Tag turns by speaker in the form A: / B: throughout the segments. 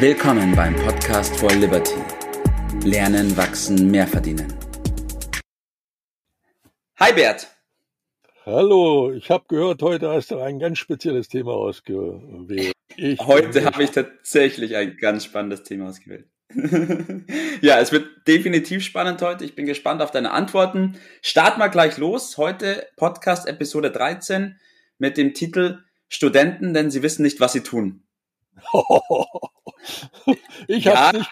A: Willkommen beim Podcast for Liberty. Lernen, wachsen, mehr verdienen. Hi Bert.
B: Hallo, ich habe gehört, heute hast du ein ganz spezielles Thema ausgewählt.
A: Ich heute habe ich tatsächlich ein ganz spannendes Thema ausgewählt. ja, es wird definitiv spannend heute. Ich bin gespannt auf deine Antworten. Start mal gleich los. Heute Podcast Episode 13 mit dem Titel Studenten, denn sie wissen nicht, was sie tun. ich ja, nicht.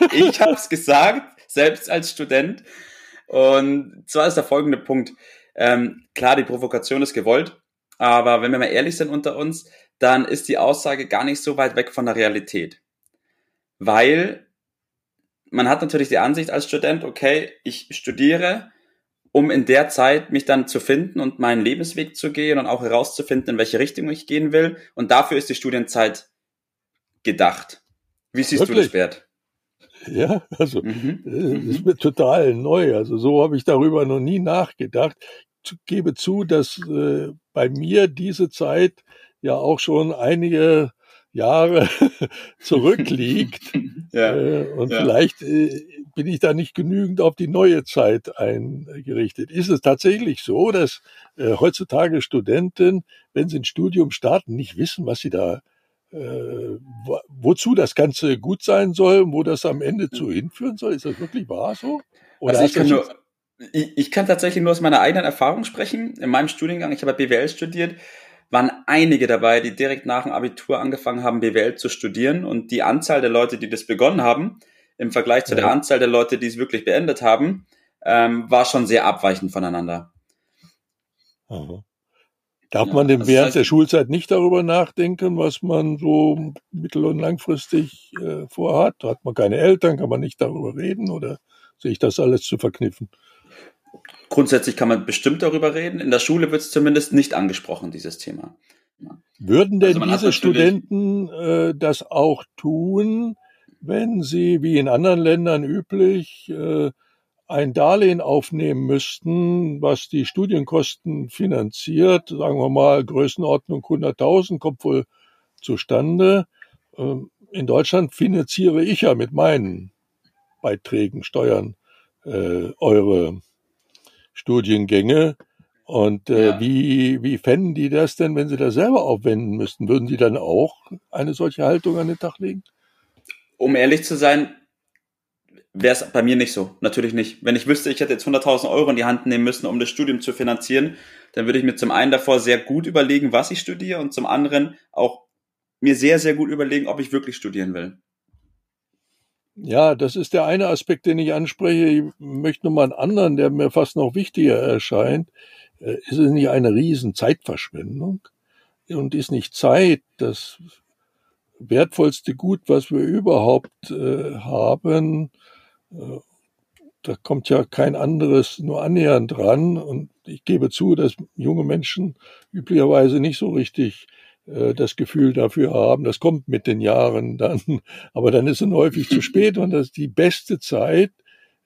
A: ich habe es gesagt, selbst als Student. Und zwar ist der folgende Punkt. Ähm, klar, die Provokation ist gewollt, aber wenn wir mal ehrlich sind unter uns, dann ist die Aussage gar nicht so weit weg von der Realität. Weil man hat natürlich die Ansicht als Student, okay, ich studiere, um in der Zeit mich dann zu finden und meinen Lebensweg zu gehen und auch herauszufinden, in welche Richtung ich gehen will. Und dafür ist die Studienzeit gedacht. Wie siehst Wirklich? du das, Bert?
B: Ja, also mhm. das äh, ist mir total neu. Also so habe ich darüber noch nie nachgedacht. Ich gebe zu, dass äh, bei mir diese Zeit ja auch schon einige Jahre zurückliegt. ja, äh, und ja. vielleicht äh, bin ich da nicht genügend auf die neue Zeit eingerichtet. Ist es tatsächlich so, dass äh, heutzutage Studenten, wenn sie ein Studium starten, nicht wissen, was sie da äh, wozu das Ganze gut sein soll, wo das am Ende zu hinführen soll? Ist das wirklich wahr so?
A: Oder also ich kann, nur, ich, ich kann tatsächlich nur aus meiner eigenen Erfahrung sprechen. In meinem Studiengang, ich habe BWL studiert, waren einige dabei, die direkt nach dem Abitur angefangen haben, BWL zu studieren. Und die Anzahl der Leute, die das begonnen haben, im Vergleich zu ja. der Anzahl der Leute, die es wirklich beendet haben, ähm, war schon sehr abweichend voneinander.
B: Aha. Darf ja, man denn während heißt, der Schulzeit nicht darüber nachdenken, was man so mittel- und langfristig äh, vorhat? Hat man keine Eltern, kann man nicht darüber reden oder sehe ich das alles zu verkniffen?
A: Grundsätzlich kann man bestimmt darüber reden. In der Schule wird es zumindest nicht angesprochen, dieses Thema.
B: Ja. Würden denn also diese Studenten äh, das auch tun, wenn sie, wie in anderen Ländern üblich, äh, ein Darlehen aufnehmen müssten, was die Studienkosten finanziert, sagen wir mal Größenordnung 100.000, kommt wohl zustande. Ähm, in Deutschland finanziere ich ja mit meinen Beiträgen, Steuern, äh, eure Studiengänge. Und äh, ja. wie, wie fänden die das denn, wenn sie das selber aufwenden müssten? Würden die dann auch eine solche Haltung an den Tag legen?
A: Um ehrlich zu sein, wäre es bei mir nicht so. Natürlich nicht. Wenn ich wüsste, ich hätte jetzt 100.000 Euro in die Hand nehmen müssen, um das Studium zu finanzieren, dann würde ich mir zum einen davor sehr gut überlegen, was ich studiere und zum anderen auch mir sehr, sehr gut überlegen, ob ich wirklich studieren will.
B: Ja, das ist der eine Aspekt, den ich anspreche. Ich möchte noch mal einen anderen, der mir fast noch wichtiger erscheint. Äh, ist es nicht eine riesen Zeitverschwendung? Und ist nicht Zeit das wertvollste Gut, was wir überhaupt äh, haben? Äh, da kommt ja kein anderes nur annähernd dran. Und ich gebe zu, dass junge Menschen üblicherweise nicht so richtig äh, das Gefühl dafür haben. Das kommt mit den Jahren dann. Aber dann ist es häufig zu spät. Und das die beste Zeit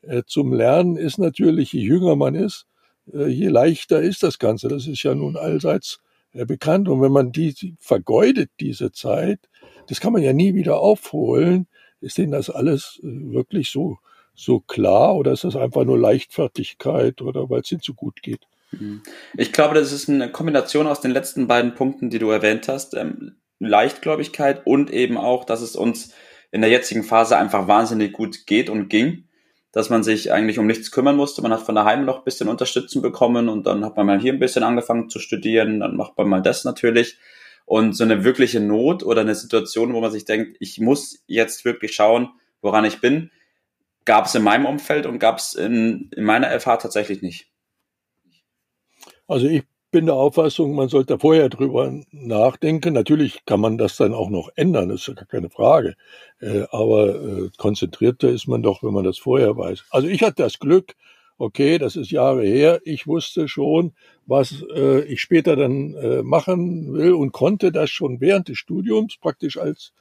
B: äh, zum Lernen ist natürlich, je jünger man ist, je leichter ist das Ganze. Das ist ja nun allseits bekannt. Und wenn man die vergeudet, diese Zeit, das kann man ja nie wieder aufholen, ist denen das alles wirklich so so klar oder ist das einfach nur Leichtfertigkeit oder weil es ihnen zu gut geht?
A: Mhm. Ich glaube, das ist eine Kombination aus den letzten beiden Punkten, die du erwähnt hast. Ähm, Leichtgläubigkeit und eben auch, dass es uns in der jetzigen Phase einfach wahnsinnig gut geht und ging, dass man sich eigentlich um nichts kümmern musste. Man hat von daheim noch ein bisschen Unterstützung bekommen und dann hat man mal hier ein bisschen angefangen zu studieren, dann macht man mal das natürlich. Und so eine wirkliche Not oder eine Situation, wo man sich denkt, ich muss jetzt wirklich schauen, woran ich bin, gab es in meinem Umfeld und gab es in, in meiner FH tatsächlich nicht.
B: Also ich bin der Auffassung, man sollte vorher drüber nachdenken. Natürlich kann man das dann auch noch ändern, ist ja gar keine Frage. Äh, aber äh, konzentrierter ist man doch, wenn man das vorher weiß. Also ich hatte das Glück, okay, das ist Jahre her, ich wusste schon, was äh, ich später dann machen will und konnte das schon während des Studiums praktisch als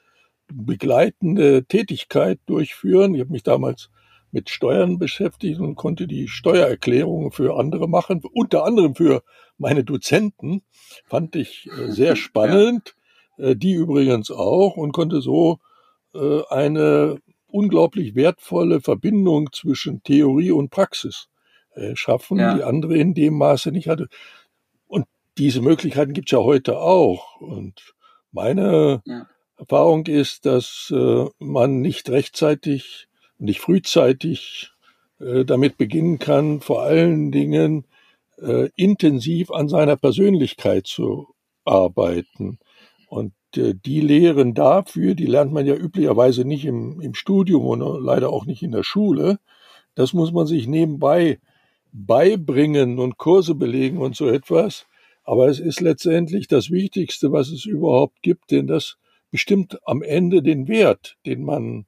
B: begleitende Tätigkeit durchführen. Ich habe mich damals mit Steuern beschäftigt und konnte die Steuererklärungen für andere machen, unter anderem für meine Dozenten. Fand ich äh, sehr spannend, ja. Äh, die übrigens auch und konnte so äh, eine unglaublich wertvolle Verbindung zwischen Theorie und Praxis schaffen, ja. die andere in dem Maße nicht hatte. Und diese Möglichkeiten gibt es ja heute auch. Und meine ja. Erfahrung ist, dass äh, man nicht rechtzeitig, nicht frühzeitig äh, damit beginnen kann, vor allen Dingen äh, intensiv an seiner Persönlichkeit zu arbeiten. Und die Lehren dafür, die lernt man ja üblicherweise nicht im, im Studium und leider auch nicht in der Schule. Das muss man sich nebenbei beibringen und Kurse belegen und so etwas. Aber es ist letztendlich das Wichtigste, was es überhaupt gibt, denn das bestimmt am Ende den Wert, den man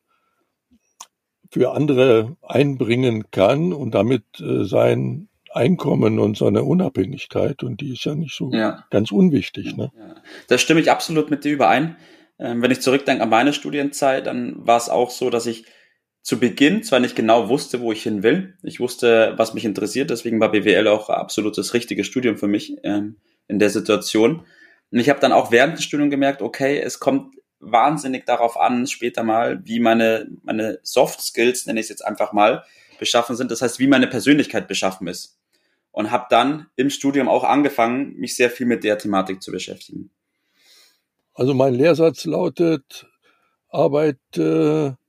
B: für andere einbringen kann und damit äh, sein Einkommen und seine Unabhängigkeit. Und die ist ja nicht so ja. ganz unwichtig. Ne? Ja.
A: Da stimme ich absolut mit dir überein. Ähm, wenn ich zurückdenke an meine Studienzeit, dann war es auch so, dass ich zu Beginn zwar nicht genau wusste, wo ich hin will. Ich wusste, was mich interessiert, deswegen war BWL auch absolut das richtige Studium für mich ähm, in der Situation. Und ich habe dann auch während des Studiums gemerkt, okay, es kommt wahnsinnig darauf an, später mal, wie meine, meine Soft Skills, nenne ich es jetzt einfach mal, beschaffen sind. Das heißt, wie meine Persönlichkeit beschaffen ist. Und habe dann im Studium auch angefangen, mich sehr viel mit der Thematik zu beschäftigen.
B: Also mein Lehrsatz lautet, arbeite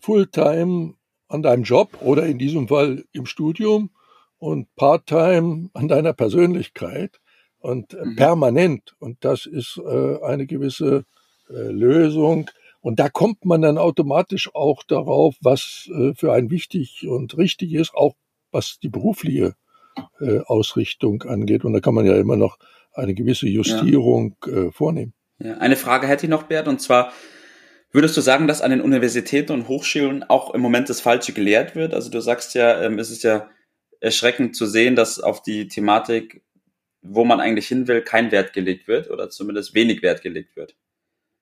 B: Fulltime an deinem Job oder in diesem Fall im Studium und Parttime an deiner Persönlichkeit und mhm. permanent. Und das ist äh, eine gewisse äh, Lösung. Und da kommt man dann automatisch auch darauf, was äh, für ein wichtig und richtig ist, auch was die berufliche äh, Ausrichtung angeht. Und da kann man ja immer noch eine gewisse Justierung ja. Äh, vornehmen.
A: Ja, eine Frage hätte ich noch, Bert, und zwar, Würdest du sagen, dass an den Universitäten und Hochschulen auch im Moment das Falsche gelehrt wird? Also du sagst ja, ähm, es ist ja erschreckend zu sehen, dass auf die Thematik, wo man eigentlich hin will, kein Wert gelegt wird oder zumindest wenig Wert gelegt wird.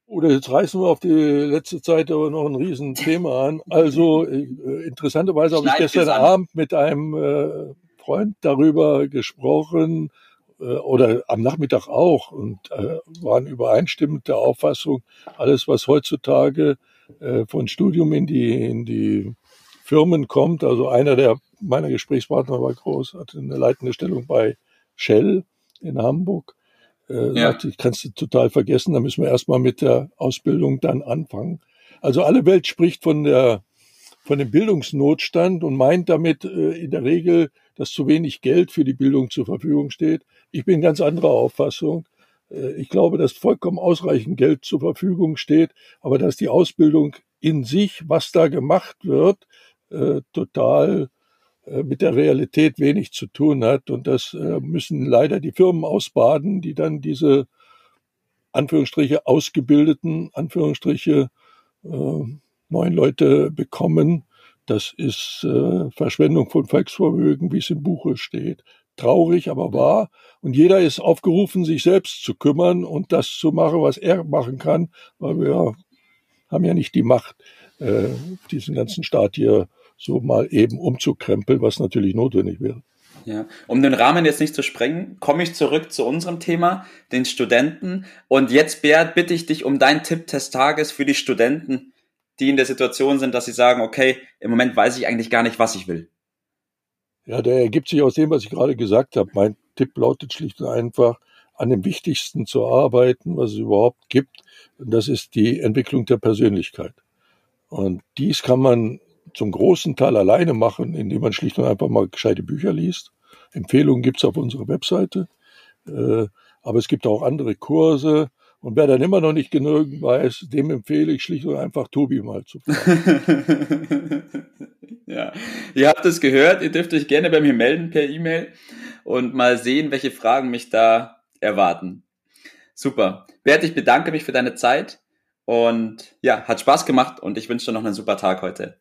B: Oder jetzt reißen wir auf die letzte Zeit aber noch ein Riesenthema an. Also äh, interessanterweise habe ich gestern Abend mit einem äh, Freund darüber gesprochen, äh, oder am Nachmittag auch und äh, waren übereinstimmend der Auffassung, alles, was heutzutage äh, von Studium in die, in die Firmen kommt, also einer der meiner Gesprächspartner war groß, hatte eine leitende Stellung bei Shell in Hamburg. Äh, ja. sagte, ich kannst du total vergessen, da müssen wir erstmal mit der Ausbildung dann anfangen. Also alle Welt spricht von der von dem Bildungsnotstand und meint damit äh, in der Regel, dass zu wenig Geld für die Bildung zur Verfügung steht. Ich bin ganz anderer Auffassung. Äh, ich glaube, dass vollkommen ausreichend Geld zur Verfügung steht, aber dass die Ausbildung in sich, was da gemacht wird, äh, total mit der Realität wenig zu tun hat. Und das äh, müssen leider die Firmen ausbaden, die dann diese Anführungsstriche ausgebildeten, Anführungsstriche äh, neun Leute bekommen. Das ist äh, Verschwendung von Volksvermögen, wie es im Buche steht. Traurig, aber wahr. Und jeder ist aufgerufen, sich selbst zu kümmern und das zu machen, was er machen kann, weil wir haben ja nicht die Macht, äh, diesen ganzen Staat hier so mal eben umzukrempeln, was natürlich notwendig wäre.
A: Ja, um den Rahmen jetzt nicht zu sprengen, komme ich zurück zu unserem Thema, den Studenten. Und jetzt, Bert, bitte ich dich um deinen Tipp des Tages für die Studenten, die in der Situation sind, dass sie sagen, okay, im Moment weiß ich eigentlich gar nicht, was ich will?
B: Ja, der ergibt sich aus dem, was ich gerade gesagt habe. Mein Tipp lautet schlicht und einfach, an dem Wichtigsten zu arbeiten, was es überhaupt gibt. Und das ist die Entwicklung der Persönlichkeit. Und dies kann man zum großen Teil alleine machen, indem man schlicht und einfach mal gescheite Bücher liest. Empfehlungen gibt's auf unserer Webseite. Äh, aber es gibt auch andere Kurse. Und wer dann immer noch nicht genügend weiß, dem empfehle ich schlicht und einfach Tobi mal zu fragen.
A: ja, ihr habt es gehört. Ihr dürft euch gerne bei mir melden per E-Mail und mal sehen, welche Fragen mich da erwarten. Super. Bert, ich bedanke mich für deine Zeit und ja, hat Spaß gemacht und ich wünsche dir noch einen super Tag heute.